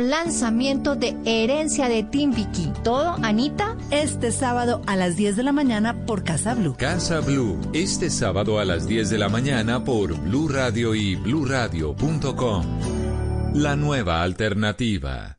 Lanzamiento de Herencia de Timbiqui. ¿Todo, Anita? Este sábado a las 10 de la mañana por Casa Blue. Casa Blue, este sábado a las 10 de la mañana por Blue Radio y bluradio.com. La nueva alternativa.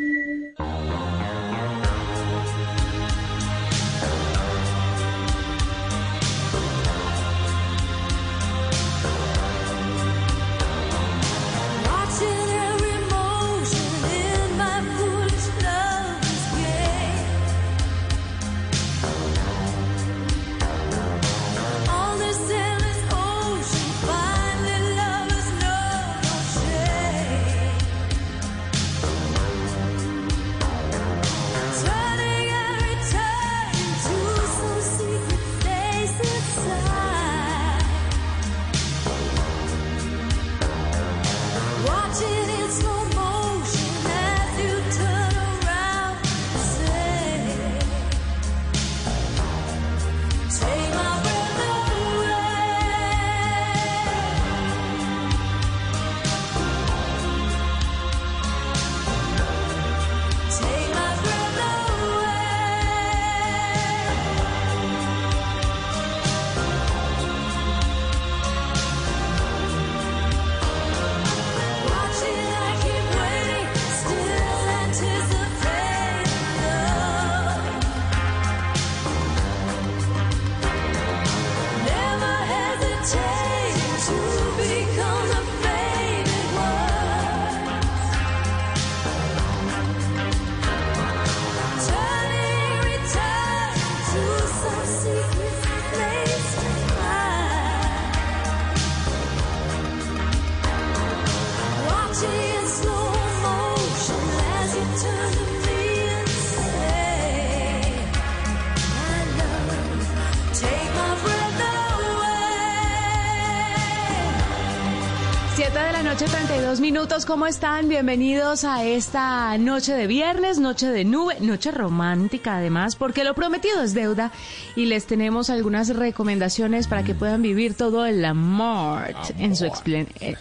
Minutos, ¿cómo están? Bienvenidos a esta noche de viernes, noche de nube, noche romántica además, porque lo prometido es deuda y les tenemos algunas recomendaciones para que puedan vivir todo el amor, En, su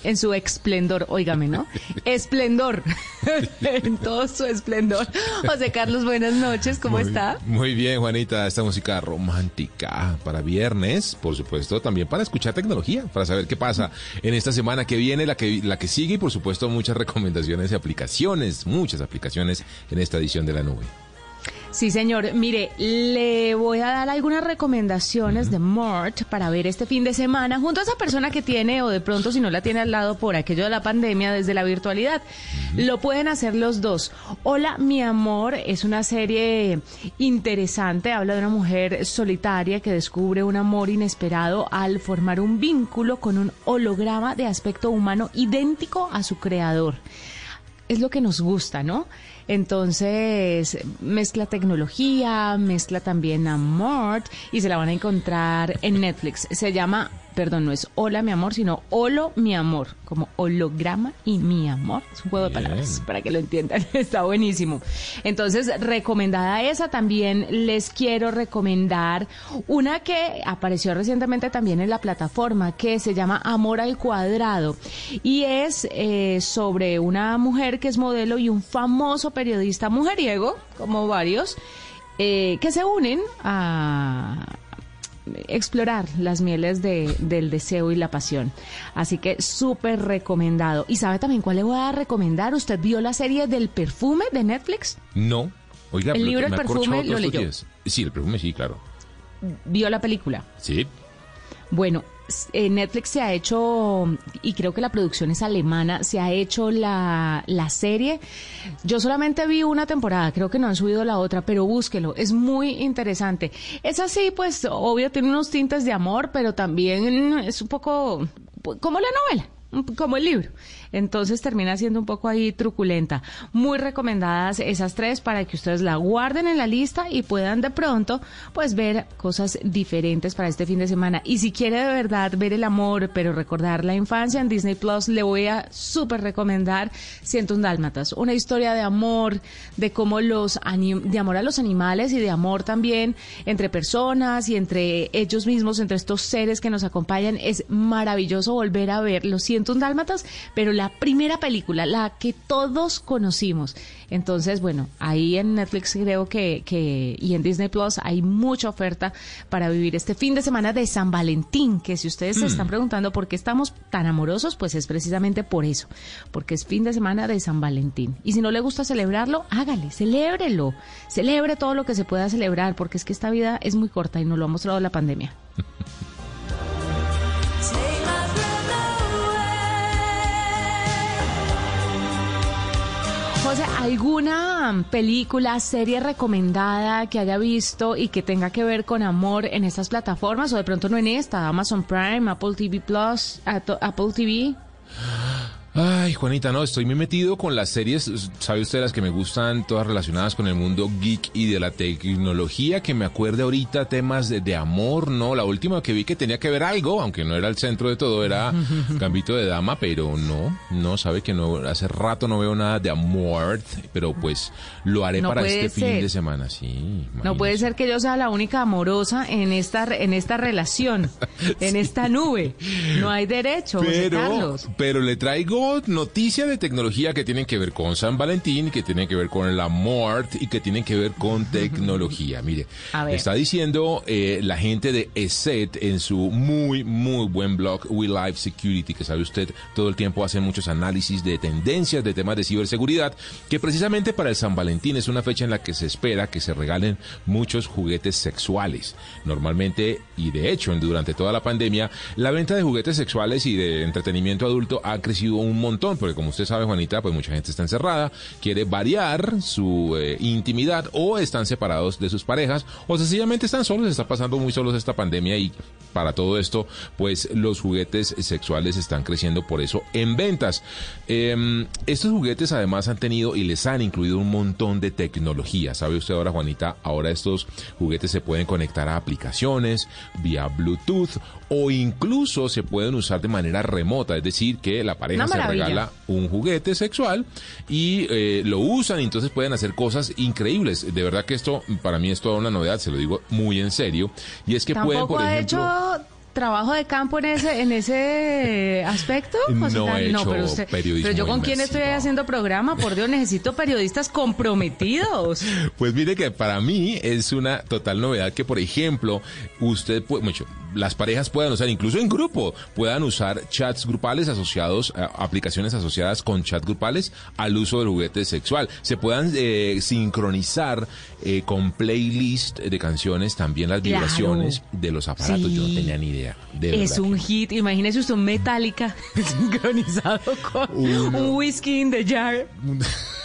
en su esplendor, óigame, ¿no? Esplendor, en todo su esplendor. José Carlos, buenas noches, ¿cómo está? Muy bien, Juanita, esta música romántica para viernes, por supuesto, también para escuchar tecnología, para saber qué pasa en esta semana que viene, la que, la que sigue por supuesto muchas recomendaciones y aplicaciones, muchas aplicaciones en esta edición de la nube. Sí, señor. Mire, le voy a dar algunas recomendaciones de Mort para ver este fin de semana junto a esa persona que tiene o de pronto si no la tiene al lado por aquello de la pandemia desde la virtualidad. Lo pueden hacer los dos. Hola, mi amor es una serie interesante. Habla de una mujer solitaria que descubre un amor inesperado al formar un vínculo con un holograma de aspecto humano idéntico a su creador. Es lo que nos gusta, ¿no? Entonces, mezcla tecnología, mezcla también amor y se la van a encontrar en Netflix. Se llama perdón, no es hola mi amor, sino holo mi amor, como holograma y mi amor. Es un juego de palabras para que lo entiendan. Está buenísimo. Entonces, recomendada esa, también les quiero recomendar una que apareció recientemente también en la plataforma, que se llama Amor al Cuadrado. Y es eh, sobre una mujer que es modelo y un famoso periodista mujeriego, como varios, eh, que se unen a explorar las mieles de, del deseo y la pasión. Así que súper recomendado. ¿Y sabe también cuál le voy a recomendar? ¿Usted vio la serie del perfume de Netflix? No. Oiga, el libro El perfume lo leyó. Sí, el perfume sí, claro. ¿Vio la película? Sí. Bueno, eh, Netflix se ha hecho, y creo que la producción es alemana, se ha hecho la, la serie. Yo solamente vi una temporada, creo que no han subido la otra, pero búsquelo, es muy interesante. Es así, pues, obvio, tiene unos tintes de amor, pero también es un poco como la novela como el libro. Entonces termina siendo un poco ahí truculenta. Muy recomendadas esas tres para que ustedes la guarden en la lista y puedan de pronto pues ver cosas diferentes para este fin de semana. Y si quiere de verdad ver el amor, pero recordar la infancia en Disney Plus, le voy a súper recomendar un Dálmatas. Una historia de amor, de cómo los de amor a los animales y de amor también entre personas y entre ellos mismos, entre estos seres que nos acompañan. Es maravilloso volver a ver los un Dálmatas, pero la primera película, la que todos conocimos. Entonces, bueno, ahí en Netflix creo que, que y en Disney Plus hay mucha oferta para vivir este fin de semana de San Valentín, que si ustedes se están mm. preguntando por qué estamos tan amorosos, pues es precisamente por eso, porque es fin de semana de San Valentín. Y si no le gusta celebrarlo, hágale, celébrelo, celebre todo lo que se pueda celebrar, porque es que esta vida es muy corta y nos lo ha mostrado la pandemia. ¿alguna película, serie recomendada que haya visto y que tenga que ver con amor en estas plataformas o de pronto no en esta? Amazon Prime, Apple TV Plus, Apple TV. Ay, Juanita, no, estoy muy metido con las series, sabe usted las que me gustan, todas relacionadas con el mundo geek y de la tecnología, que me acuerde ahorita temas de, amor, ¿no? La última que vi que tenía que ver algo, aunque no era el centro de todo, era Gambito de Dama, pero no, no, sabe que no, hace rato no veo nada de amor, pero pues lo haré para este fin de semana, sí. No puede ser que yo sea la única amorosa en esta, en esta relación, en esta nube. No hay derecho, pero, Carlos. Pero le traigo noticias de tecnología que tienen que ver con San Valentín, que tienen que ver con el amor y que tienen que ver con tecnología. Mire, está diciendo eh, la gente de ESET en su muy, muy buen blog We Live Security, que sabe usted, todo el tiempo hacen muchos análisis de tendencias, de temas de ciberseguridad, que precisamente para el San Valentín es una fecha en la que se espera que se regalen muchos juguetes sexuales. Normalmente, y de hecho, durante toda la pandemia, la venta de juguetes sexuales y de entretenimiento adulto ha crecido un un montón, porque como usted sabe, Juanita, pues mucha gente está encerrada, quiere variar su eh, intimidad o están separados de sus parejas o sencillamente están solos, está pasando muy solos esta pandemia y para todo esto, pues los juguetes sexuales están creciendo por eso en ventas. Em, estos juguetes además han tenido y les han incluido un montón de tecnología. ¿Sabe usted ahora, Juanita? Ahora estos juguetes se pueden conectar a aplicaciones vía Bluetooth o incluso se pueden usar de manera remota, es decir, que la pareja se regala un juguete sexual y eh, lo usan y entonces pueden hacer cosas increíbles. De verdad que esto para mí es toda una novedad, se lo digo muy en serio. Y es que pueden, por ejemplo trabajo de campo en ese en ese aspecto? no, he no, pero, pero yo con quién estoy haciendo programa, por Dios, necesito periodistas comprometidos. Pues mire que para mí es una total novedad que, por ejemplo, usted puede, mucho, las parejas puedan usar, incluso en grupo, puedan usar chats grupales asociados, a aplicaciones asociadas con chats grupales al uso del juguete sexual. Se puedan eh, sincronizar eh, con playlist de canciones, también las vibraciones de los aparatos. Yo no tenía ni idea. es un hit. Imagínese usted un Metallica sincronizado con un whisky in the jar.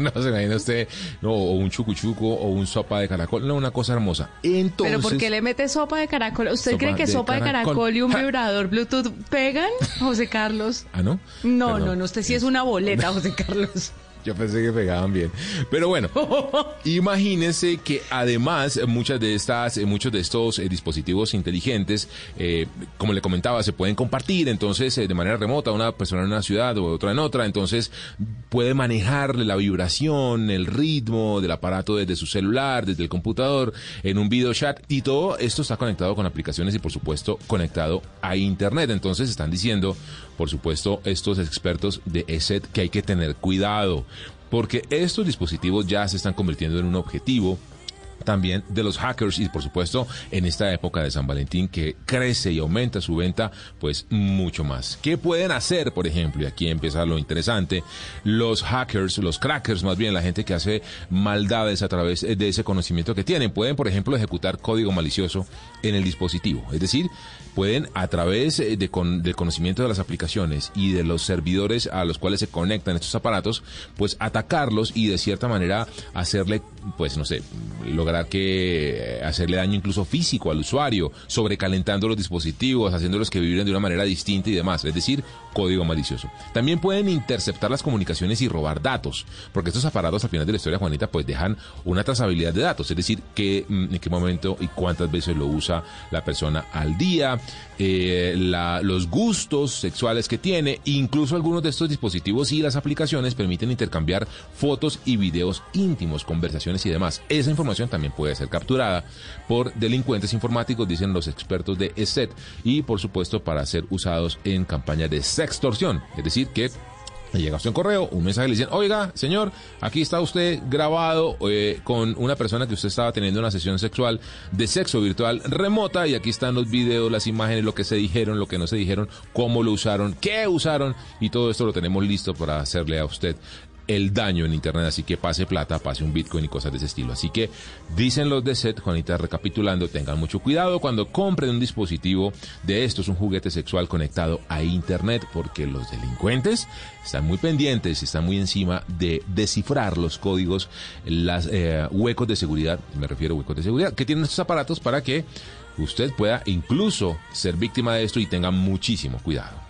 no se imagina usted, no, o un chucuchuco o un sopa de caracol, no, una cosa hermosa. Entonces, ¿Pero por qué le mete sopa de caracol? ¿Usted cree que sopa de caracol y un vibrador Bluetooth pegan, José Carlos? ¿Ah, no? No, no, no, usted sí es una boleta, José Carlos. Yo pensé que pegaban bien. Pero bueno, imagínense que además muchas de estas, eh, muchos de estos eh, dispositivos inteligentes, eh, como le comentaba, se pueden compartir, entonces de manera remota, una persona en una ciudad o otra en otra, entonces puede manejar la vibración, el ritmo del aparato desde su celular, desde el computador, en un video chat y todo esto está conectado con aplicaciones y por supuesto conectado a internet. Entonces están diciendo, por supuesto, estos expertos de ESET que hay que tener cuidado porque estos dispositivos ya se están convirtiendo en un objetivo también de los hackers y por supuesto en esta época de San Valentín que crece y aumenta su venta pues mucho más. ¿Qué pueden hacer, por ejemplo? Y aquí empieza lo interesante. Los hackers, los crackers más bien, la gente que hace maldades a través de ese conocimiento que tienen, pueden por ejemplo ejecutar código malicioso en el dispositivo. Es decir, pueden a través de del conocimiento de las aplicaciones y de los servidores a los cuales se conectan estos aparatos, pues atacarlos y de cierta manera hacerle, pues no sé, lograr que eh, hacerle daño incluso físico al usuario, sobrecalentando los dispositivos, haciéndolos que vibren de una manera distinta y demás, es decir, código malicioso. También pueden interceptar las comunicaciones y robar datos, porque estos aparatos al final de la historia, Juanita, pues dejan una trazabilidad de datos, es decir, que, mm, en qué momento y cuántas veces lo usa la persona al día, eh, los gustos sexuales que tiene, incluso algunos de estos dispositivos y las aplicaciones permiten intercambiar fotos y videos íntimos, conversaciones y demás. Esa información también puede ser capturada por delincuentes informáticos, dicen los expertos de ESET, y por supuesto para ser usados en campañas de sextorsión, es decir, que le llega a usted un correo, un mensaje le dicen, oiga, señor, aquí está usted grabado eh, con una persona que usted estaba teniendo una sesión sexual de sexo virtual remota y aquí están los videos, las imágenes, lo que se dijeron, lo que no se dijeron, cómo lo usaron, qué usaron y todo esto lo tenemos listo para hacerle a usted el daño en Internet, así que pase plata, pase un Bitcoin y cosas de ese estilo. Así que dicen los de SET, Juanita, recapitulando, tengan mucho cuidado cuando compren un dispositivo de estos, un juguete sexual conectado a Internet, porque los delincuentes están muy pendientes, están muy encima de descifrar los códigos, los eh, huecos de seguridad, me refiero a huecos de seguridad, que tienen estos aparatos para que usted pueda incluso ser víctima de esto y tenga muchísimo cuidado.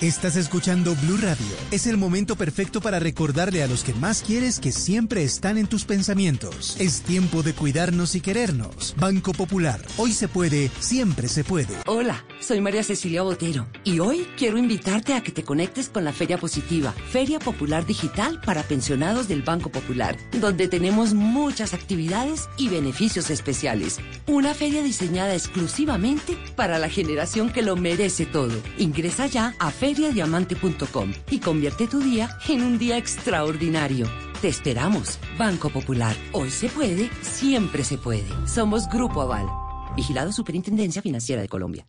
Estás escuchando Blue Radio. Es el momento perfecto para recordarle a los que más quieres que siempre están en tus pensamientos. Es tiempo de cuidarnos y querernos. Banco Popular. Hoy se puede, siempre se puede. Hola, soy María Cecilia Botero y hoy quiero invitarte a que te conectes con la Feria Positiva, Feria Popular Digital para pensionados del Banco Popular, donde tenemos muchas actividades y beneficios especiales. Una feria diseñada exclusivamente para la generación que lo merece todo. Ingresa ya a feriadiamante.com y convierte tu día en un día extraordinario. Te esperamos, Banco Popular. Hoy se puede, siempre se puede. Somos Grupo Aval. Vigilado Superintendencia Financiera de Colombia.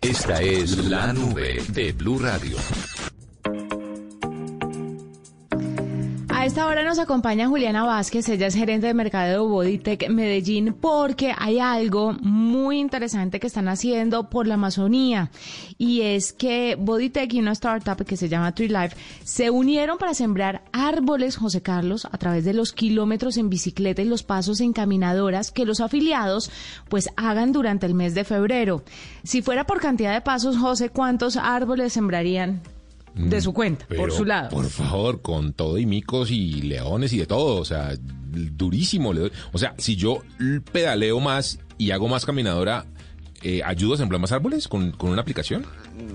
Esta es la nube de Blue Radio. A esta hora nos acompaña Juliana Vázquez, ella es gerente de mercado de Bodytech Medellín, porque hay algo muy interesante que están haciendo por la Amazonía y es que Bodytech y una startup que se llama Tree Life se unieron para sembrar árboles, José Carlos, a través de los kilómetros en bicicleta y los pasos en caminadoras que los afiliados pues hagan durante el mes de febrero. Si fuera por cantidad de pasos, José, ¿cuántos árboles sembrarían de su cuenta, por su lado. Por favor, con todo y micos y leones y de todo, o sea, durísimo. O sea, si yo pedaleo más y hago más caminadora, eh, ¿ayudo a sembrar más árboles con, con, una aplicación?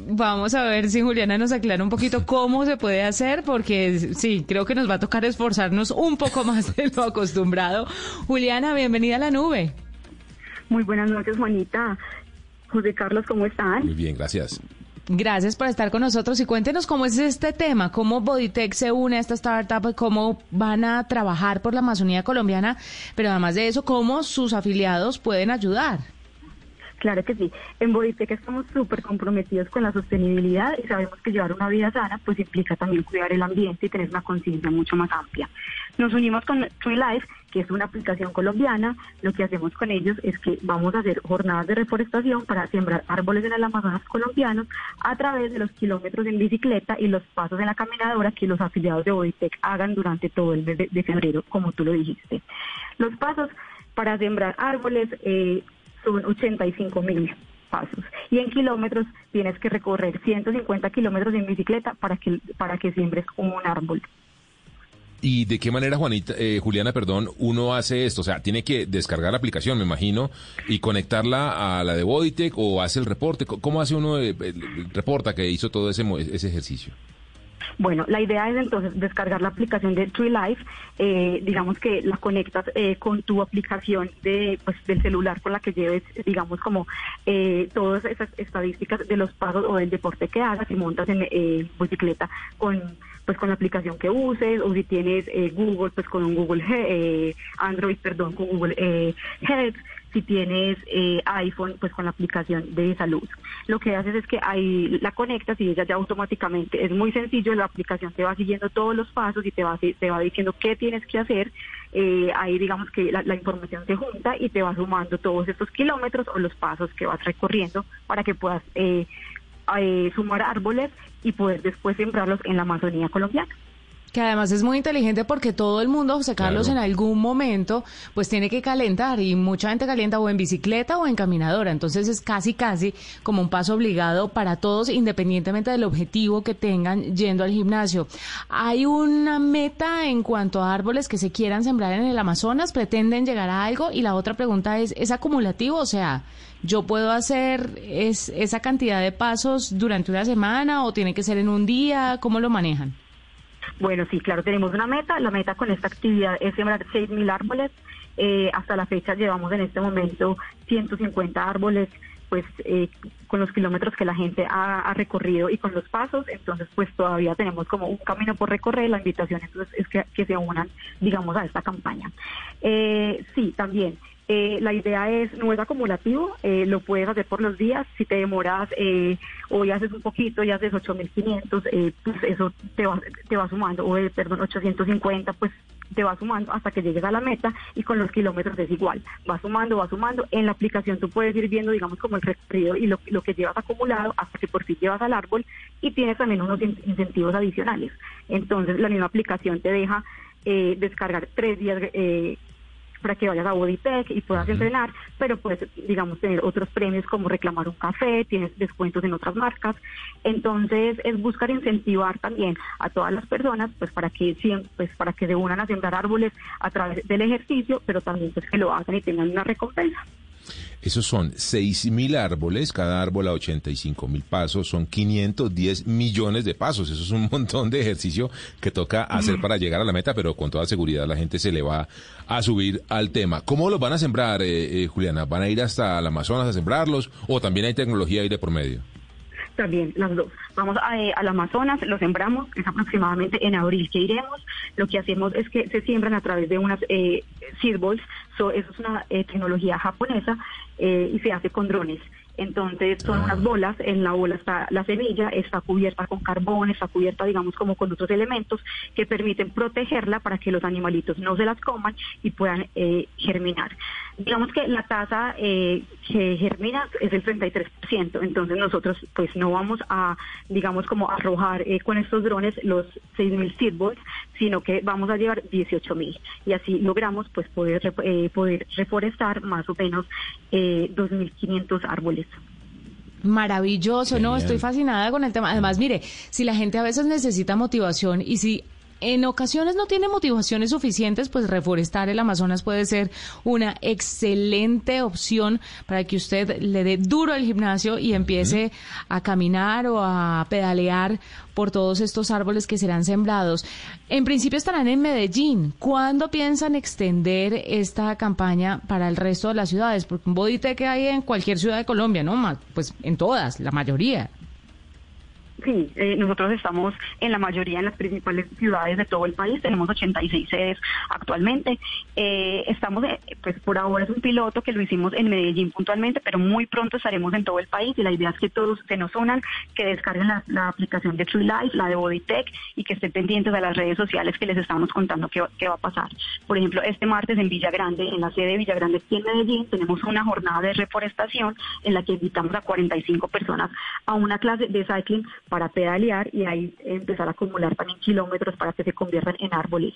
Vamos a ver si Juliana nos aclara un poquito cómo se puede hacer, porque sí, creo que nos va a tocar esforzarnos un poco más de lo acostumbrado. Juliana, bienvenida a la nube. Muy buenas noches, Juanita. José Carlos, ¿cómo están? Muy bien, gracias. Gracias por estar con nosotros y cuéntenos cómo es este tema, cómo Bodytech se une a esta startup, cómo van a trabajar por la Amazonía colombiana, pero además de eso, cómo sus afiliados pueden ayudar. Claro que sí. En Bodytech estamos súper comprometidos con la sostenibilidad y sabemos que llevar una vida sana pues implica también cuidar el ambiente y tener una conciencia mucho más amplia. Nos unimos con Tree Life, que es una aplicación colombiana. Lo que hacemos con ellos es que vamos a hacer jornadas de reforestación para sembrar árboles en el Amazonas colombiano a través de los kilómetros en bicicleta y los pasos en la caminadora que los afiliados de Bodytech hagan durante todo el mes de, febrero, como tú lo dijiste. Los pasos para sembrar árboles eh, son 85 mil pasos. Y en kilómetros tienes que recorrer 150 kilómetros en bicicleta para que, para que siembres un árbol. ¿Y de qué manera, Juanita, eh, Juliana, perdón, uno hace esto? O sea, tiene que descargar la aplicación, me imagino, y conectarla a la de Bodytech o hace el reporte. ¿Cómo hace uno, el, reporta que hizo todo ese, ese ejercicio? Bueno, la idea es entonces descargar la aplicación de Tree Life, eh, digamos que la conectas eh, con tu aplicación de pues, del celular con la que lleves, digamos como eh, todas esas estadísticas de los pasos o del deporte que hagas y montas en eh, bicicleta con pues con la aplicación que uses o si tienes eh, Google pues con un Google eh, Android perdón con Google eh, Health si tienes eh, iPhone, pues con la aplicación de salud. Lo que haces es que ahí la conectas y ella ya automáticamente, es muy sencillo, la aplicación te va siguiendo todos los pasos y te va, te va diciendo qué tienes que hacer. Eh, ahí digamos que la, información se junta y te va sumando todos estos kilómetros o los pasos que vas recorriendo para que puedas eh, eh sumar árboles y poder después sembrarlos en la Amazonía colombiana. Que además es muy inteligente porque todo el mundo, José Carlos, en algún momento, pues tiene que calentar y mucha gente calienta o en bicicleta o en caminadora. Entonces es casi, casi como un paso obligado para todos, independientemente del objetivo que tengan yendo al gimnasio. ¿Hay una meta en cuanto a árboles que se quieran sembrar en el Amazonas? ¿Pretenden llegar a algo? Y la otra pregunta es, ¿es acumulativo? O sea, ¿yo puedo hacer es, esa cantidad de pasos durante una semana o tiene que ser en un día? ¿Cómo lo manejan? Bueno, sí, claro, tenemos una meta. La meta con esta actividad es sembrar 6.000 árboles. Eh, hasta la fecha llevamos en este momento 150 árboles, pues eh, con los kilómetros que la gente ha, recorrido y con los pasos, entonces pues todavía tenemos como un camino por recorrer. La invitación entonces es que, que se unan, digamos, a esta campaña. Eh, sí, también. Eh, la idea es, no es acumulativo, eh, lo puedes hacer por los días. Si te demoras, eh, hoy haces un poquito y haces 8.500, eh, pues eso te va, te va sumando, o perdón, 850, pues te va sumando hasta que llegues a la meta y con los kilómetros es igual. Va sumando, va sumando. En la aplicación tú puedes ir viendo, digamos, como el recorrido y lo, lo que llevas acumulado hasta que por fin llevas al árbol y tienes también unos incentivos adicionales. Entonces, la misma aplicación te deja eh, descargar tres días eh, para que vayas a Bodytech y puedas entrenar, pero puedes, digamos, tener otros premios como reclamar un café, tienes descuentos en otras marcas. Entonces, es buscar incentivar también a todas las personas, pues para que pues para que se unan a sembrar árboles a través del ejercicio, pero también pues que lo hagan y tengan una recompensa. Esos son mil árboles, cada árbol a 85 mil pasos, son 510 millones de pasos. Eso es un montón de ejercicio que toca hacer para llegar a la meta, pero con toda seguridad la gente se le va a subir al tema. ¿Cómo los van a sembrar, eh, eh, Juliana? ¿Van a ir hasta el Amazonas a sembrarlos o también hay tecnología ahí de por medio? También, las dos. Vamos a, eh, al Amazonas, lo sembramos, es aproximadamente en abril que iremos. Lo que hacemos es que se siembran a través de unas eh, seed balls, eso es una tecnología japonesa y se hace con drones. Entonces son unas bolas, en la bola está la semilla, está cubierta con carbón, está cubierta digamos como con otros elementos que permiten protegerla para que los animalitos no se las coman y puedan eh, germinar. Digamos que la tasa eh, que germina es el 33%, entonces nosotros pues no vamos a digamos como arrojar eh, con estos drones los 6.000 seedballs, sino que vamos a llevar 18.000 y así logramos pues poder, poder reforestar más o menos 2.500 árboles. Maravilloso, no, estoy fascinada con el tema. Además, mire, si la gente a veces necesita motivación y si en ocasiones no tiene motivaciones suficientes, pues reforestar el Amazonas puede ser una excelente opción para que usted le dé duro al gimnasio y empiece a caminar o a pedalear por todos estos árboles que serán sembrados. En principio estarán en Medellín. ¿Cuándo piensan extender esta campaña para el resto de las ciudades? Porque un bodite que hay en cualquier ciudad de Colombia, ¿no? Pues en todas, la mayoría. Sí, eh, nosotros estamos en la mayoría en las principales ciudades de todo el país, tenemos 86 sedes actualmente. Eh, estamos, eh, pues por ahora es un piloto que lo hicimos en Medellín puntualmente, pero muy pronto estaremos en todo el país y la idea es que todos se nos unan, que descarguen la, aplicación de True Life, la de Bodytech y que estén pendientes de las redes sociales que les estamos contando qué, qué va a pasar. Por ejemplo, este martes en Villagrande, en la sede de Villagrande aquí en Medellín, tenemos una jornada de reforestación en la que invitamos a 45 personas a una clase de cycling para pedalear y ahí empezar a acumular también kilómetros para que se conviertan en árboles.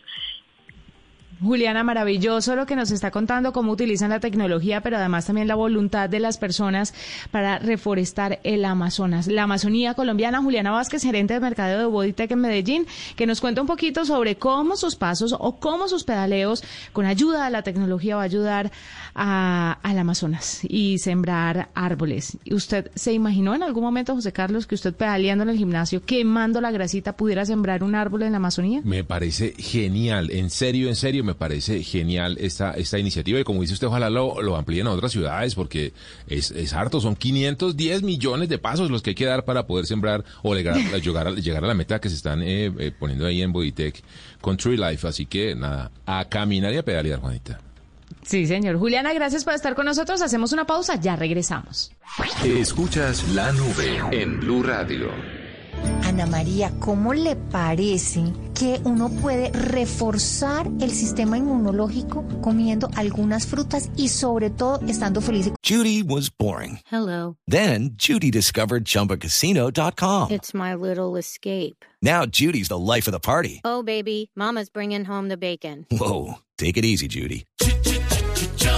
Juliana, maravilloso lo que nos está contando, cómo utilizan la tecnología, pero además también la voluntad de las personas para reforestar el Amazonas. La Amazonía colombiana, Juliana Vázquez, gerente de mercadeo de Bodytech en Medellín, que nos cuenta un poquito sobre cómo sus pasos o cómo sus pedaleos con ayuda de la tecnología va a ayudar a, al Amazonas y sembrar árboles. ¿Y usted se imaginó en algún momento, José Carlos, que usted pedaleando en el gimnasio, quemando la grasita, pudiera sembrar un árbol en la Amazonía? Me parece genial, en serio, en serio, me parece genial esta, esta iniciativa y como dice usted, ojalá lo, lo amplíen a otras ciudades porque es, es harto, son 510 millones de pasos los que hay que dar para poder sembrar o llegar, llegar, a, llegar a la meta que se están eh, eh, poniendo ahí en Bodytech con Tree Life, así que nada, a caminar y a pedalear, Juanita. Sí, señor. Juliana, gracias por estar con nosotros. Hacemos una pausa, ya regresamos. Escuchas la nube en Blue Radio. Ana María, ¿cómo le parece que uno puede reforzar el sistema inmunológico comiendo algunas frutas y sobre todo estando feliz? Judy was boring. Hello. Then Judy discovered chumbacasino.com. It's my little escape. Now Judy's the life of the party. Oh, baby, mama's bringing home the bacon. Whoa, take it easy, Judy.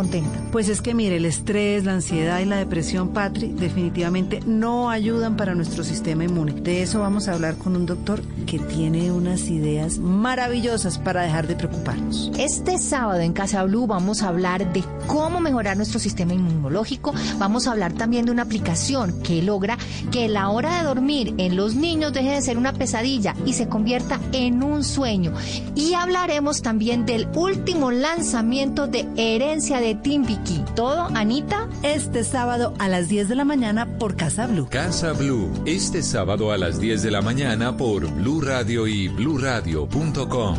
Contenta. Pues es que mire, el estrés, la ansiedad y la depresión, Patri, definitivamente no ayudan para nuestro sistema inmune. De eso vamos a hablar con un doctor que tiene unas ideas maravillosas para dejar de preocuparnos. Este sábado en Casa Blue vamos a hablar de cómo mejorar nuestro sistema inmunológico. Vamos a hablar también de una aplicación que logra que la hora de dormir en los niños deje de ser una pesadilla y se convierta en un sueño. Y hablaremos también del último lanzamiento de Herencia de Timbiki. ¿Todo, Anita? Este sábado a las 10 de la mañana por Casa Blue. Casa Blue, este sábado a las 10 de la mañana por Blue Radio y bluradio.com.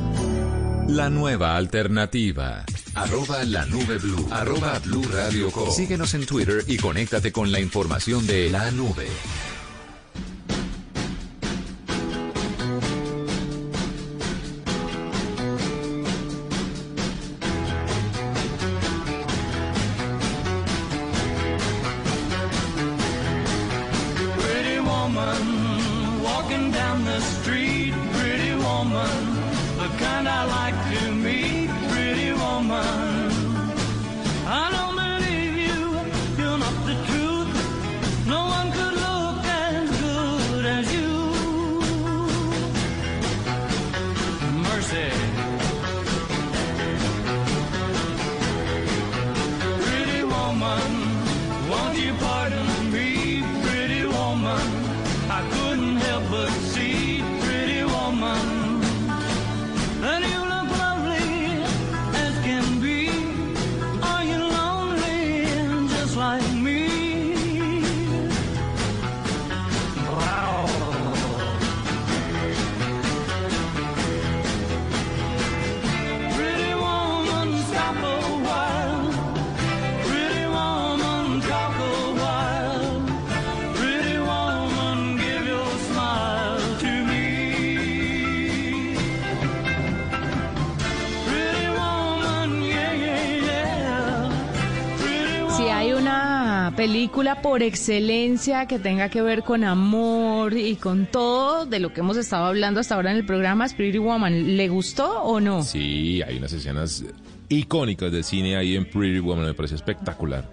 La nueva alternativa. Arroba la nube blue. Arroba blue radio. Síguenos en Twitter y conéctate con la información de la nube. Si hay una película por excelencia que tenga que ver con amor y con todo de lo que hemos estado hablando hasta ahora en el programa, Pretty Woman, ¿le gustó o no? Sí, hay unas escenas icónicas del cine ahí en Pretty Woman, me parece espectacular.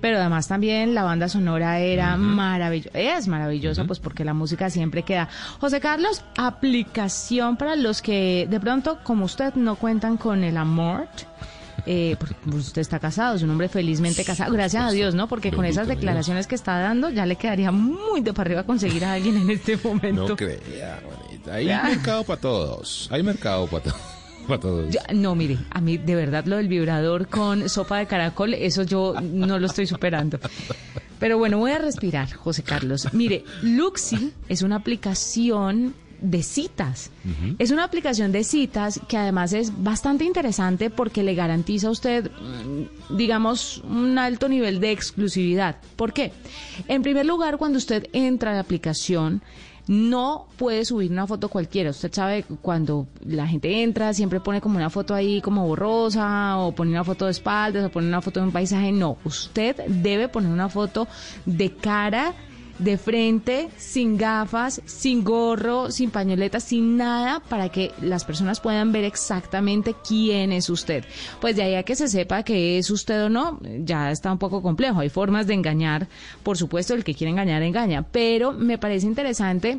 Pero además también la banda sonora era maravillosa, es maravillosa, pues porque la música siempre queda. José Carlos, aplicación para los que de pronto, como usted, no cuentan con el amor. Eh, porque usted está casado, es un hombre felizmente casado, gracias a Dios, ¿no? Porque con esas declaraciones que está dando ya le quedaría muy de para arriba conseguir a alguien en este momento. No crea, Juanita. Hay Ya. mercado para todos. Hay mercado para todos. No, mire, a mí de verdad lo del vibrador con sopa de caracol, eso yo no lo estoy superando. Pero bueno, voy a respirar, José Carlos. Mire, Luxi es una aplicación de citas. Es una aplicación de citas que además es bastante interesante porque le garantiza a usted, mm, digamos, un alto nivel de exclusividad. ¿Por qué? En primer lugar, cuando usted entra a la aplicación, no puede subir una foto cualquiera. Usted sabe, cuando la gente entra, siempre pone como una foto ahí como borrosa, o pone una foto de espaldas, o pone una foto de un paisaje. No, usted debe poner una foto de cara de frente, sin gafas, sin gorro, sin pañoleta, sin nada, para que las personas puedan ver exactamente quién es usted. Pues de ahí a que se sepa que es usted o no, ya está un poco complejo. Hay formas de engañar, por supuesto, el que quiere engañar, engaña. Pero me parece interesante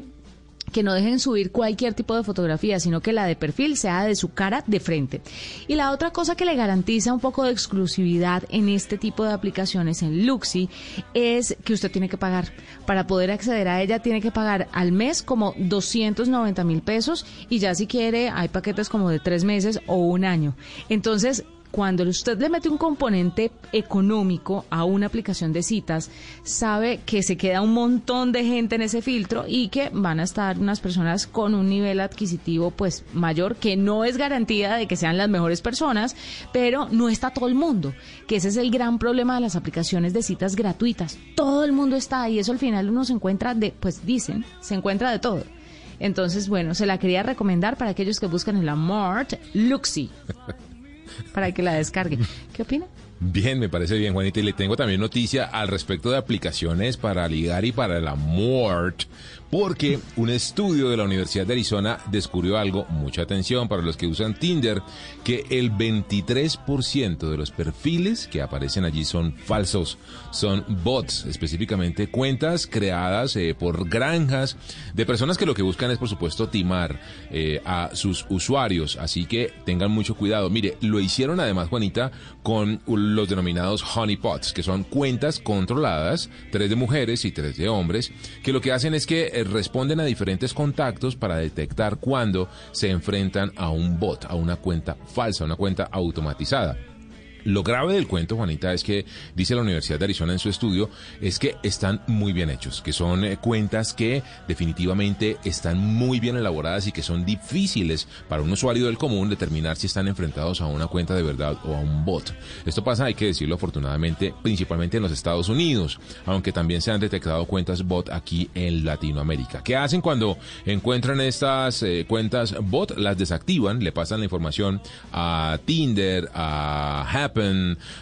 que no dejen subir cualquier tipo de fotografía, sino que la de perfil sea de su cara de frente. Y la otra cosa que le garantiza un poco de exclusividad en este tipo de aplicaciones en Luxi es que usted tiene que pagar. Para poder acceder a ella tiene que pagar al mes como 290 mil pesos y ya si quiere hay paquetes como de tres meses o un año. Entonces, cuando usted le mete un componente económico a una aplicación de citas, sabe que se queda un montón de gente en ese filtro y que van a estar unas personas con un nivel adquisitivo pues mayor, que no es garantía de que sean las mejores personas, pero no está todo el mundo, que ese es el gran problema de las aplicaciones de citas gratuitas. Todo el mundo está ahí, eso al final uno se encuentra de, pues dicen, se encuentra de todo. Entonces, bueno, se la quería recomendar para aquellos que buscan el amor Luxi para que la descargue. ¿Qué opina? Bien, me parece bien, Juanita. Y le tengo también noticia al respecto de aplicaciones para ligar y para el amor porque un estudio de la Universidad de Arizona descubrió algo, mucha atención para los que usan Tinder, que el 23% de los perfiles que aparecen allí son falsos, son bots, específicamente cuentas creadas eh, por granjas de personas que lo que buscan es, por supuesto, timar eh, a sus usuarios, así que tengan mucho cuidado. Mire, lo hicieron además, Juanita, con los denominados honeypots, que son cuentas controladas, tres de mujeres y tres de hombres, que lo que hacen es que eh, responden a diferentes contactos para detectar cuando se enfrentan a un bot, a una cuenta falsa, una cuenta automatizada. Lo grave del cuento, Juanita, es que, dice la Universidad de Arizona en su estudio, es que están muy bien hechos, que son eh, cuentas que definitivamente están muy bien elaboradas y que son difíciles para un usuario del común determinar si están enfrentados a una cuenta de verdad o a un bot. Esto pasa, hay que decirlo afortunadamente, principalmente en los Estados Unidos, aunque también se han detectado cuentas bot aquí en Latinoamérica. ¿Qué hacen cuando encuentran estas eh, cuentas bot? Las desactivan, le pasan la información a Tinder, a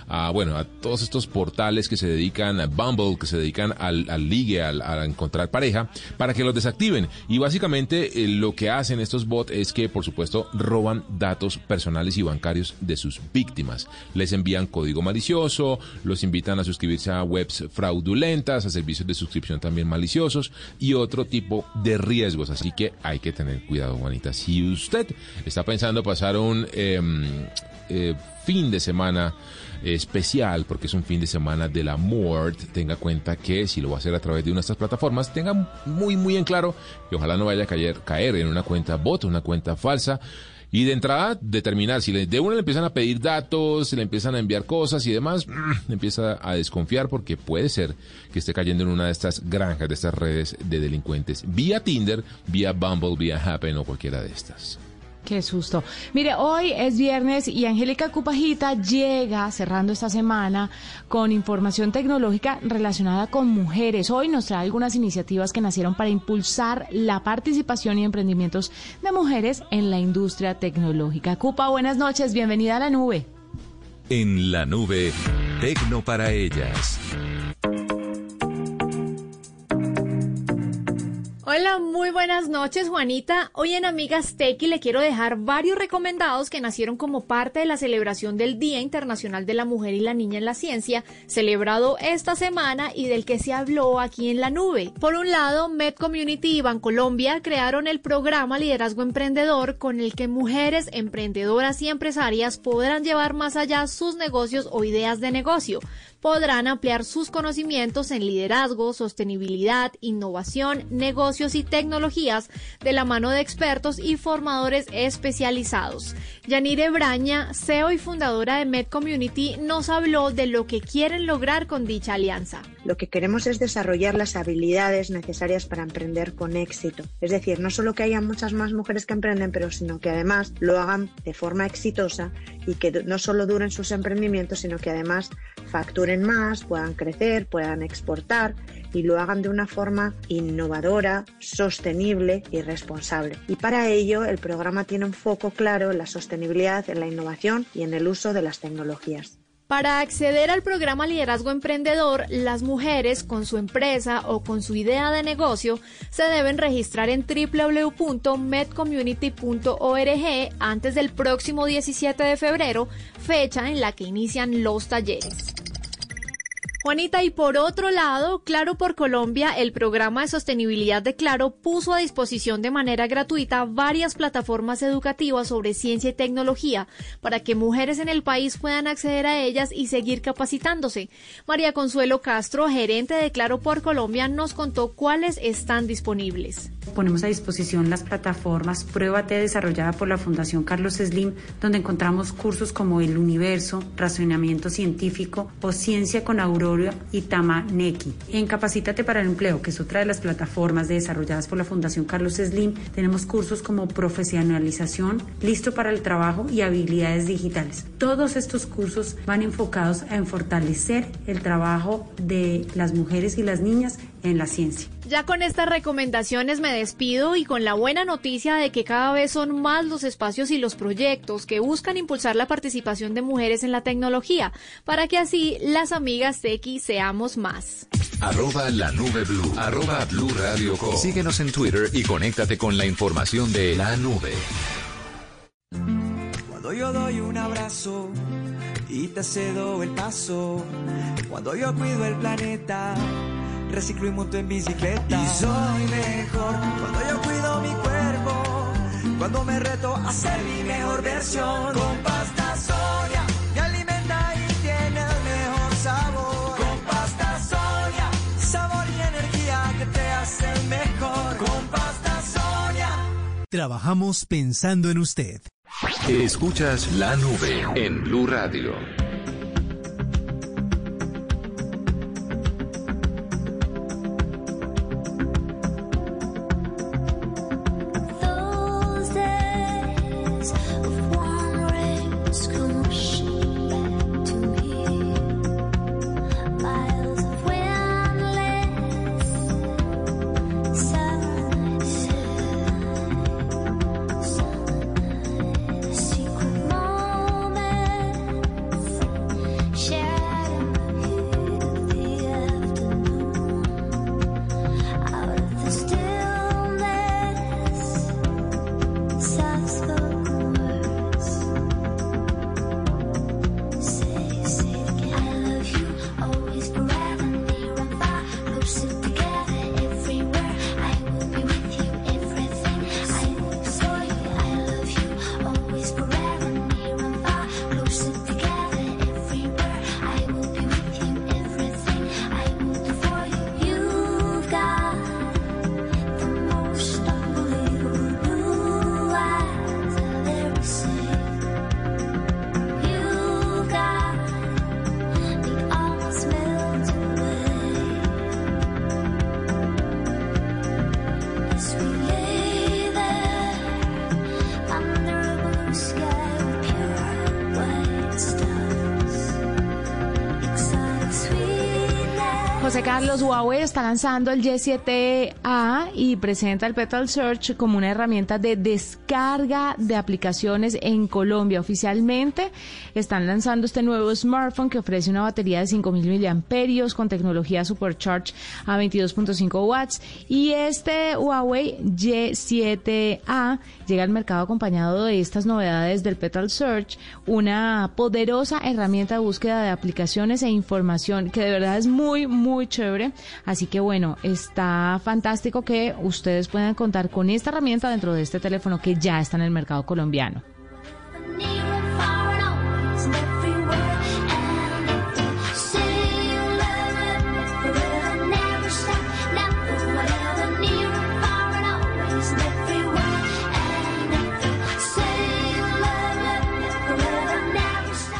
A, bueno, a todos estos portales que se dedican a Bumble, que se dedican al, ligue, al, a encontrar pareja, para que los desactiven. Y básicamente eh, lo que hacen estos bots es que, por supuesto, roban datos personales y bancarios de sus víctimas. Les envían código malicioso, los invitan a suscribirse a webs fraudulentas, a servicios de suscripción también maliciosos y otro tipo de riesgos. Así que hay que tener cuidado, Juanita. Si usted está pensando pasar un... Em, eh, fin de semana especial, porque es un fin de semana del amor, tenga cuenta que si lo va a hacer a través de una de estas plataformas, tenga muy, muy en claro que ojalá no vaya a caer, caer en una cuenta bot, una cuenta falsa. Y de entrada, determinar si de uno le empiezan a pedir datos, si le empiezan a enviar cosas y demás, empieza a desconfiar porque puede ser que esté cayendo en una de estas granjas, de estas redes de delincuentes, vía Tinder, vía Bumble, vía Happen o cualquiera de estas. Qué susto. Mire, hoy es viernes y Angélica Cupajita llega cerrando esta semana con información tecnológica relacionada con mujeres. Hoy nos trae algunas iniciativas que nacieron para impulsar la participación y emprendimientos de mujeres en la industria tecnológica. Cupa, buenas noches, bienvenida a la nube. En la nube, Tecno para ellas. Hola, muy buenas noches, Juanita. Hoy en Amigas Tequi le quiero dejar varios recomendados que nacieron como parte de la celebración del Día Internacional de la Mujer y la Niña en la Ciencia, celebrado esta semana y del que se habló aquí en la nube. Por un lado, Med Community y Bancolombia crearon el programa Liderazgo Emprendedor con el que mujeres emprendedoras y empresarias podrán llevar más allá sus negocios o ideas de negocio podrán ampliar sus conocimientos en liderazgo, sostenibilidad, innovación, negocios y tecnologías de la mano de expertos y formadores especializados. Yanire Braña, CEO y fundadora de Med Community, nos habló de lo que quieren lograr con dicha alianza. Lo que queremos es desarrollar las habilidades necesarias para emprender con éxito. Es decir, no solo que haya muchas más mujeres que emprenden, pero sino que además lo hagan de forma exitosa y que no solo duren sus emprendimientos, sino que además facturen más, puedan crecer, puedan exportar y lo hagan de una forma innovadora, sostenible y responsable. Y para ello el programa tiene un foco claro en la sostenibilidad, en la innovación y en el uso de las tecnologías. Para acceder al programa Liderazgo Emprendedor, las mujeres con su empresa o con su idea de negocio se deben registrar en www.medcommunity.org antes del próximo 17 de febrero, fecha en la que inician los talleres. Juanita, y por otro lado, Claro por Colombia, el programa de sostenibilidad de Claro, puso a disposición de manera gratuita varias plataformas educativas sobre ciencia y tecnología para que mujeres en el país puedan acceder a ellas y seguir capacitándose. María Consuelo Castro, gerente de Claro por Colombia, nos contó cuáles están disponibles. Ponemos a disposición las plataformas Pruébate desarrollada por la Fundación Carlos Slim, donde encontramos cursos como El Universo, Razonamiento Científico o Ciencia con Aurora y Tamaneki. En Capacítate para el Empleo, que es otra de las plataformas desarrolladas por la Fundación Carlos Slim, tenemos cursos como profesionalización, listo para el trabajo y habilidades digitales. Todos estos cursos van enfocados en fortalecer el trabajo de las mujeres y las niñas en la ciencia. Ya con estas recomendaciones me despido y con la buena noticia de que cada vez son más los espacios y los proyectos que buscan impulsar la participación de mujeres en la tecnología, para que así las amigas X seamos más. Arroba la nube blue. Arroba blue radio com. Síguenos en Twitter y conéctate con la información de la nube. Cuando yo doy un abrazo y te cedo el paso, cuando yo cuido el planeta reciclo y monto en bicicleta. Y soy mejor cuando yo cuido mi cuerpo, cuando me reto a ser mi mejor versión. Con pasta Sonia me alimenta y tiene el mejor sabor. Con pasta Sonia, sabor y energía que te hacen mejor. Con pasta Sonia. Trabajamos pensando en usted. Escuchas la nube en Blue Radio. Carlos Huawei está lanzando el Y7A y presenta el Petal Search como una herramienta de descarga de aplicaciones en Colombia. Oficialmente están lanzando este nuevo smartphone que ofrece una batería de 5000 miliamperios con tecnología Supercharge a 22.5 watts y este Huawei Y7A llega al mercado acompañado de estas novedades del Petal Search, una poderosa herramienta de búsqueda de aplicaciones e información que de verdad es muy, muy chévere. Así que bueno, está fantástico que ustedes puedan contar con esta herramienta dentro de este teléfono que ya está en el mercado colombiano.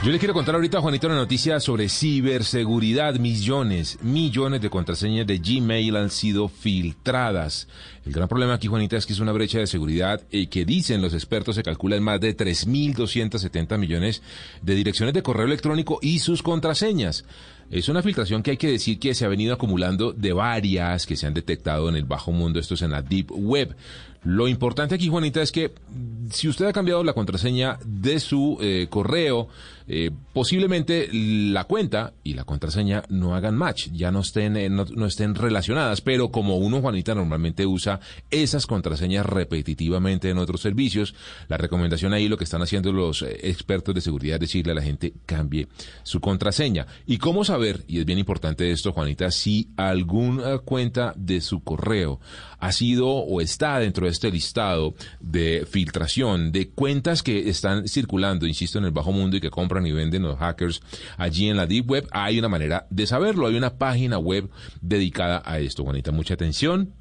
Yo le quiero contar ahorita, Juanito, una noticia sobre ciberseguridad. Millones, millones de contraseñas de Gmail han sido filtradas. El gran problema aquí, Juanita, es que es una brecha de seguridad eh, que dicen los expertos se calcula en más de 3.270 millones de direcciones de correo electrónico y sus contraseñas. Es una filtración que hay que decir que se ha venido acumulando de varias que se han detectado en el bajo mundo, esto es en la Deep Web. Lo importante aquí, Juanita, es que si usted ha cambiado la contraseña de su eh, correo, eh, posiblemente la cuenta y la contraseña no hagan match, ya no estén, eh, no, estén relacionadas, pero como uno, Juanita, normalmente usa esas contraseñas repetitivamente en otros servicios, la recomendación ahí lo que están haciendo los expertos de seguridad es decirle a la gente cambie su contraseña. ¿Y cómo saber, y es bien importante esto, Juanita, si alguna cuenta de su correo ha sido o está dentro de este listado de filtración de cuentas que están circulando, insisto, en el bajo mundo y que compran y venden los hackers allí en la Deep Web, hay una manera de saberlo. Hay una página web dedicada a esto, Juanita. Mucha atención.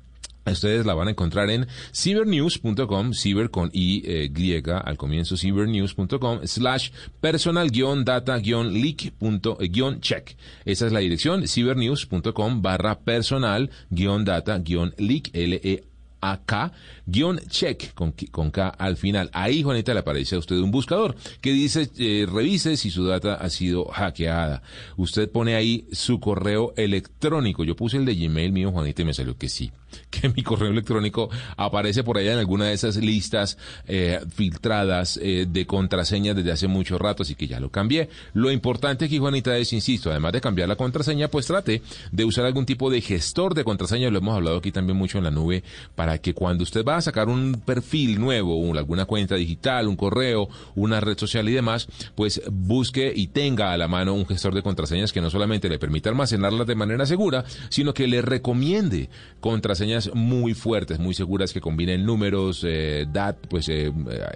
Ustedes la van a encontrar en cybernews.com, ciber con i eh, griega al comienzo, cybernews.com, slash personal data leak guion check. Esa es la dirección, cybernews.com barra personal data leak, l e AK, guion check, con, con K al final. Ahí, Juanita, le aparece a usted un buscador que dice, eh, revise si su data ha sido hackeada. Usted pone ahí su correo electrónico. Yo puse el de Gmail mío, Juanita, y me salió que sí. Que mi correo electrónico aparece por allá en alguna de esas listas eh, filtradas eh, de contraseñas desde hace mucho rato, así que ya lo cambié. Lo importante aquí, Juanita, es, insisto, además de cambiar la contraseña, pues trate de usar algún tipo de gestor de contraseña. Lo hemos hablado aquí también mucho en la nube para que cuando usted va a sacar un perfil nuevo, alguna cuenta digital, un correo, una red social y demás, pues busque y tenga a la mano un gestor de contraseñas que no solamente le permita almacenarlas de manera segura, sino que le recomiende contraseñas muy fuertes, muy seguras que combinen números, eh, dat, pues eh,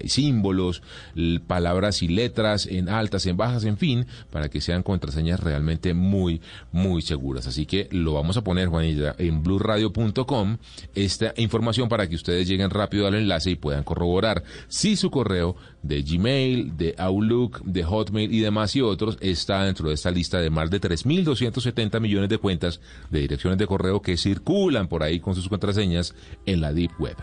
símbolos, palabras y letras en altas, en bajas, en fin, para que sean contraseñas realmente muy, muy seguras. Así que lo vamos a poner, Juanilla, en blueradio.com esta información para que ustedes lleguen rápido al enlace y puedan corroborar si su correo de Gmail, de Outlook, de Hotmail y demás y otros está dentro de esta lista de más de 3.270 millones de cuentas de direcciones de correo que circulan por ahí con sus contraseñas en la Deep Web.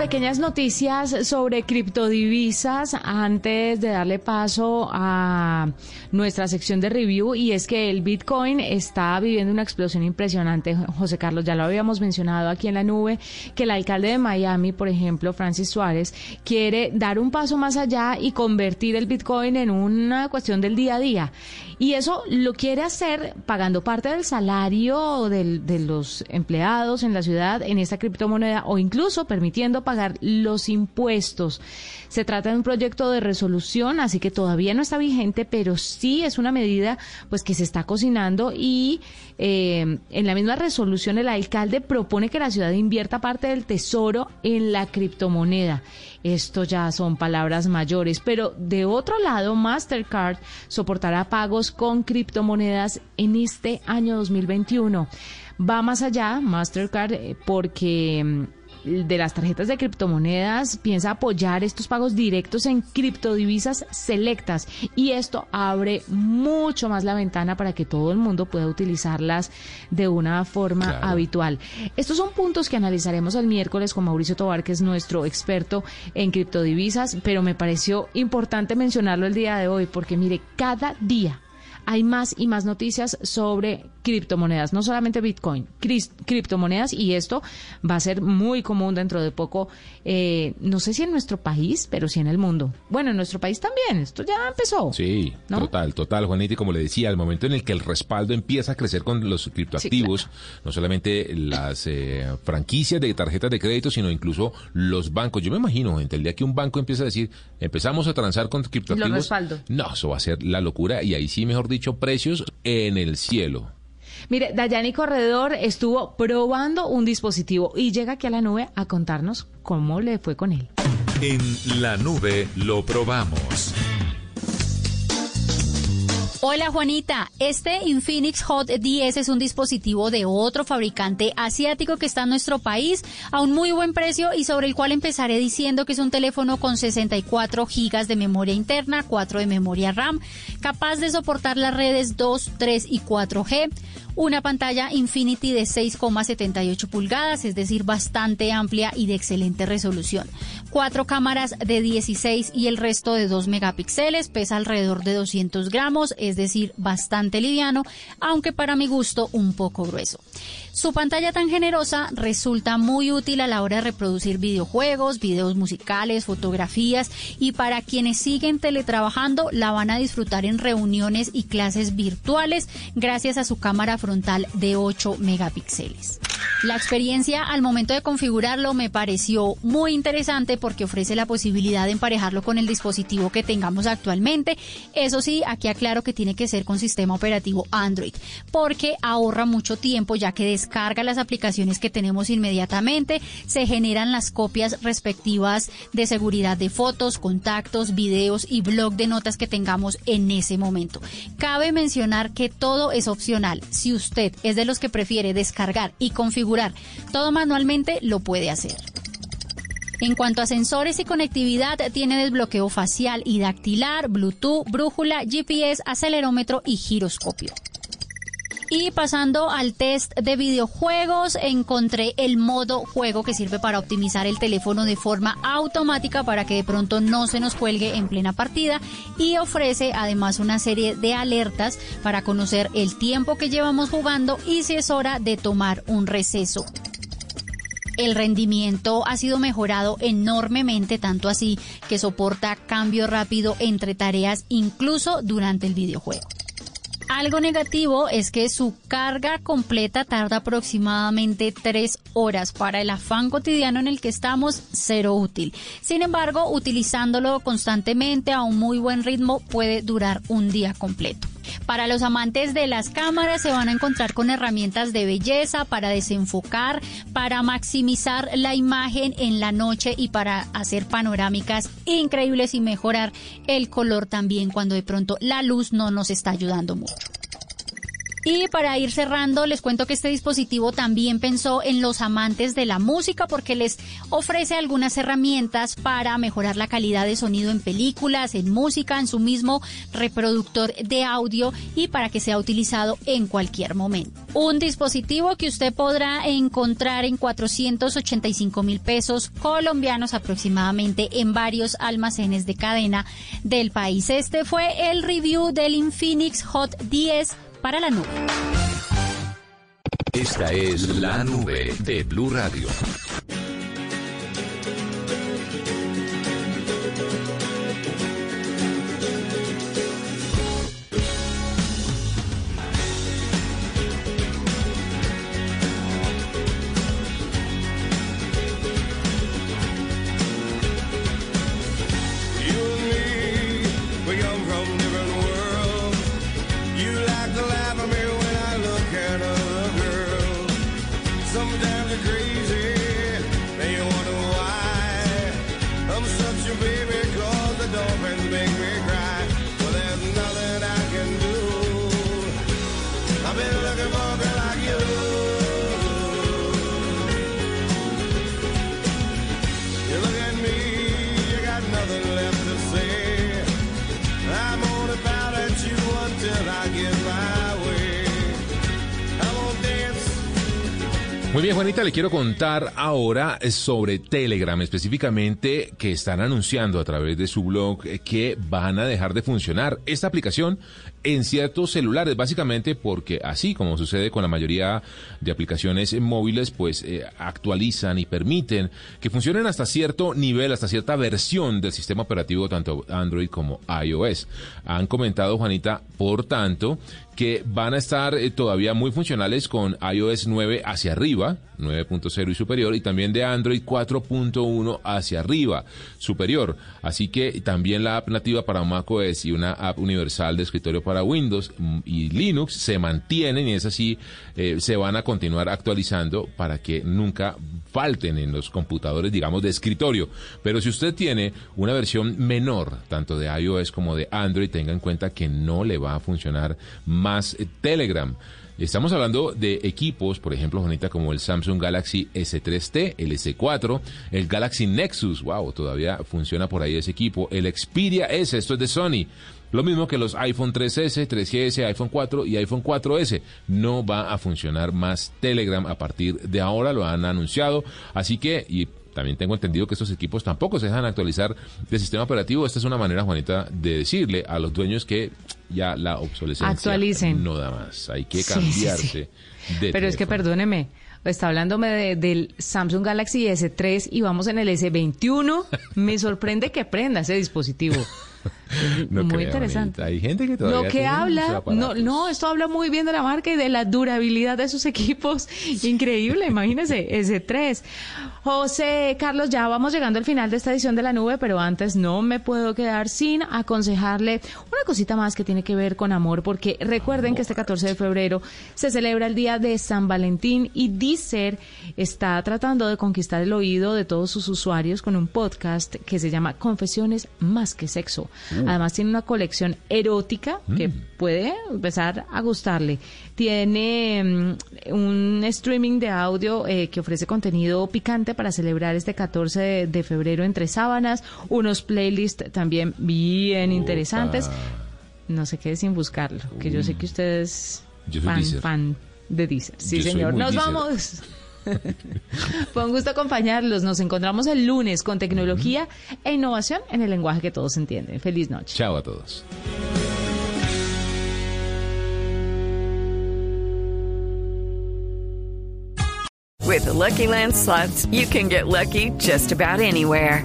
Pequeñas noticias sobre criptodivisas antes de darle paso a nuestra sección de review y es que el Bitcoin está viviendo una explosión impresionante. José Carlos, ya lo habíamos mencionado aquí en la nube, que el alcalde de Miami, por ejemplo, Francis Suárez, quiere dar un paso más allá y convertir el Bitcoin en una cuestión del día a día. Y eso lo quiere hacer pagando parte del salario de los empleados en la ciudad en esta criptomoneda o incluso permitiendo pagar los impuestos. Se trata de un proyecto de resolución, así que todavía no está vigente, pero sí es una medida pues que se está cocinando y eh, en la misma resolución el alcalde propone que la ciudad invierta parte del tesoro en la criptomoneda. Esto ya son palabras mayores, pero de otro lado, Mastercard soportará pagos con criptomonedas en este año 2021. Va más allá, Mastercard, eh, porque mm, de las tarjetas de criptomonedas piensa apoyar estos pagos directos en criptodivisas selectas y esto abre mucho más la ventana para que todo el mundo pueda utilizarlas de una forma Claro. habitual. Estos son puntos que analizaremos el miércoles con Mauricio Tobar, que es nuestro experto en criptodivisas, pero me pareció importante mencionarlo el día de hoy porque mire, cada día hay más y más noticias sobre criptomonedas, no solamente Bitcoin, cris- criptomonedas y esto va a ser muy común dentro de poco, eh, no sé si en nuestro país, pero sí en el mundo. Bueno, en nuestro país también, esto ya empezó. Sí, ¿No? total, total, Juanita, y como le decía, al momento en el que el respaldo empieza a crecer con los criptoactivos, no solamente las eh, franquicias de tarjetas de crédito, sino incluso los bancos. Yo me imagino, gente, el día que un banco empieza a decir, empezamos a transar con criptoactivos, respaldo. no, eso va a ser la locura, y ahí sí, mejor dicho, precios en el cielo. Mire, Dayani Corredor estuvo probando un dispositivo y llega aquí a la nube a contarnos cómo le fue con él. En la nube lo probamos. Hola Juanita, este Infinix Hot 10 es un dispositivo de otro fabricante asiático que está en nuestro país a un muy buen precio y sobre el cual empezaré diciendo que es un teléfono con 64 gigas de memoria interna, 4 de memoria RAM, capaz de soportar las redes 2, 3 y 4G una pantalla Infinity de 6,78 pulgadas, es decir, bastante amplia y de excelente resolución. Cuatro cámaras de 16 y el resto de 2 megapíxeles, pesa alrededor de 200 gramos, es decir, bastante liviano, aunque para mi gusto un poco grueso. Su pantalla tan generosa resulta muy útil a la hora de reproducir videojuegos, videos musicales, fotografías y para quienes siguen teletrabajando la van a disfrutar en reuniones y clases virtuales gracias a su cámara frontal de 8 megapíxeles. La experiencia al momento de configurarlo me pareció muy interesante porque ofrece la posibilidad de emparejarlo con el dispositivo que tengamos actualmente. Eso sí, aquí aclaro que tiene que ser con sistema operativo Android porque ahorra mucho tiempo ya que descarga las aplicaciones que tenemos inmediatamente, se generan las copias respectivas de seguridad de fotos, contactos, videos y blog de notas que tengamos en ese momento. Cabe mencionar que todo es opcional. Si usted es de los que prefiere descargar y configurar todo manualmente, lo puede hacer. En cuanto a sensores y conectividad, tiene desbloqueo facial y dactilar, Bluetooth, brújula, GPS, acelerómetro y giroscopio. Y pasando al test de videojuegos, encontré el modo juego que sirve para optimizar el teléfono de forma automática para que de pronto no se nos cuelgue en plena partida y ofrece además una serie de alertas para conocer el tiempo que llevamos jugando y si es hora de tomar un receso. El rendimiento ha sido mejorado enormemente, tanto así que soporta cambio rápido entre tareas incluso durante el videojuego. Algo negativo es que su carga completa tarda aproximadamente tres horas. Para el afán cotidiano en el que estamos, cero útil. Sin embargo, utilizándolo constantemente a un muy buen ritmo puede durar un día completo. Para los amantes de las cámaras se van a encontrar con herramientas de belleza para desenfocar, para maximizar la imagen en la noche y para hacer panorámicas increíbles y mejorar el color también cuando de pronto la luz no nos está ayudando mucho. Y para ir cerrando, les cuento que este dispositivo también pensó en los amantes de la música porque les ofrece algunas herramientas para mejorar la calidad de sonido en películas, en música, en su mismo reproductor de audio y para que sea utilizado en cualquier momento. Un dispositivo que usted podrá encontrar en 485 mil pesos colombianos aproximadamente en varios almacenes de cadena del país. Este fue el review del Infinix Hot 10 para la nube. Esta es la nube de Blue Radio. Le quiero contar ahora sobre Telegram, específicamente que están anunciando a través de su blog eh, que van a dejar de funcionar esta aplicación en ciertos celulares, básicamente porque así como sucede con la mayoría de aplicaciones móviles, pues eh, actualizan y permiten que funcionen hasta cierto nivel, hasta cierta versión del sistema operativo, tanto Android como iOS. Han comentado, Juanita, por tanto, que van a estar eh, todavía muy funcionales con iOS 9 hacia arriba, 9.0 y superior, y también de Android 4.1 hacia arriba, superior. Así que también la app nativa para macOS y una app universal de escritorio para Windows mm, y Linux se mantienen y es así, eh, se van a continuar actualizando para que nunca falten en los computadores, digamos, de escritorio. Pero si usted tiene una versión menor, tanto de iOS como de Android, tenga en cuenta que no le va a funcionar más eh, Telegram. Estamos hablando de equipos, por ejemplo, Juanita, como el Samsung Galaxy S3T, el S4, el Galaxy Nexus, wow, todavía funciona por ahí ese equipo, el Xperia S, esto es de Sony. Lo mismo que los iPhone 3S, 3GS, iPhone 4 y iPhone 4S. No va a funcionar más Telegram a partir de ahora, lo han anunciado. Así que, y también tengo entendido que estos equipos tampoco se dejan actualizar de sistema operativo. Esta es una manera, Juanita, de decirle a los dueños que ya la obsolescencia Actualicen. no da más. Hay que Sí, sí, cambiarse sí. de Pero es que perdóneme, está hablándome de- del Samsung Galaxy S3 y vamos en el S21. Me sorprende que prenda ese dispositivo. No muy creo, interesante. Hay gente que todavía Lo que habla, no, no, esto habla muy bien de la marca y de la durabilidad de sus equipos. Increíble, imagínese, S3. José Carlos, ya vamos llegando al final de esta edición de la nube, pero antes no me puedo quedar sin aconsejarle una cosita más que tiene que ver con amor, porque recuerden que este 14 de febrero se celebra el día de San Valentín y Deezer está tratando de conquistar el oído de todos sus usuarios con un podcast que se llama Confesiones más que sexo. Mm. Además tiene una colección erótica que puede empezar a gustarle. Tiene mm, un streaming de audio eh, que ofrece contenido picante para celebrar este 14 de, de febrero entre sábanas, unos playlists también bien interesantes. No se quede sin buscarlo, que yo sé que usted es Yo soy fan, fan de Deezer. Sí, Yo señor. Nos Deezer. vamos. Fue un gusto acompañarlos. Nos encontramos el lunes con tecnología e innovación en el lenguaje que todos entienden. Feliz noche. Chao a todos. With the Lucky Land slots, you can get lucky just about anywhere.